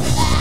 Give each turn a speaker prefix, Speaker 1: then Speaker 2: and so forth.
Speaker 1: Bye.